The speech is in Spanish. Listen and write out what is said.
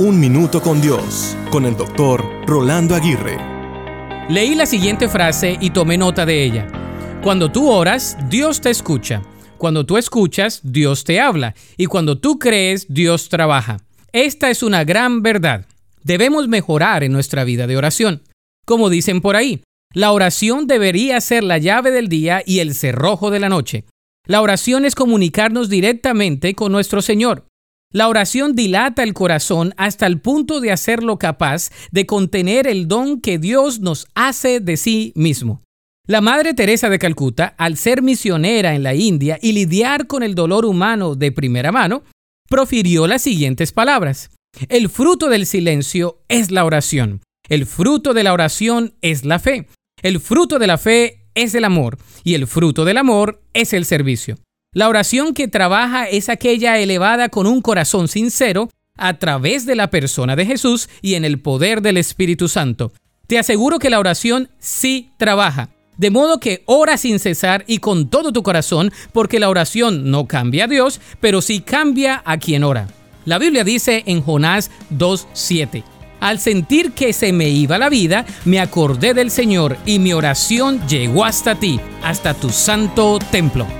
Un Minuto con Dios, con el doctor Rolando Aguirre. Leí la siguiente frase y tomé nota de ella. Cuando tú oras, Dios te escucha. Cuando tú escuchas, Dios te habla. Y cuando tú crees, Dios trabaja. Esta es una gran verdad. Debemos mejorar en nuestra vida de oración. Como dicen por ahí, la oración debería ser la llave del día y el cerrojo de la noche. La oración es comunicarnos directamente con nuestro Señor. La oración dilata el corazón hasta el punto de hacerlo capaz de contener el don que Dios nos hace de sí mismo. La Madre Teresa de Calcuta, al ser misionera en la India y lidiar con el dolor humano de primera mano, profirió las siguientes palabras. El fruto del silencio es la oración. El fruto de la oración es la fe. El fruto de la fe es el amor. Y el fruto del amor es el servicio. La oración que trabaja es aquella elevada con un corazón sincero a través de la persona de Jesús y en el poder del Espíritu Santo. Te aseguro que la oración sí trabaja. De modo que ora sin cesar y con todo tu corazón, porque la oración no cambia a Dios, pero sí cambia a quien ora. La Biblia dice en Jonás 2.7, Al sentir que se me iba la vida, me acordé del Señor y mi oración llegó hasta ti, hasta tu santo templo.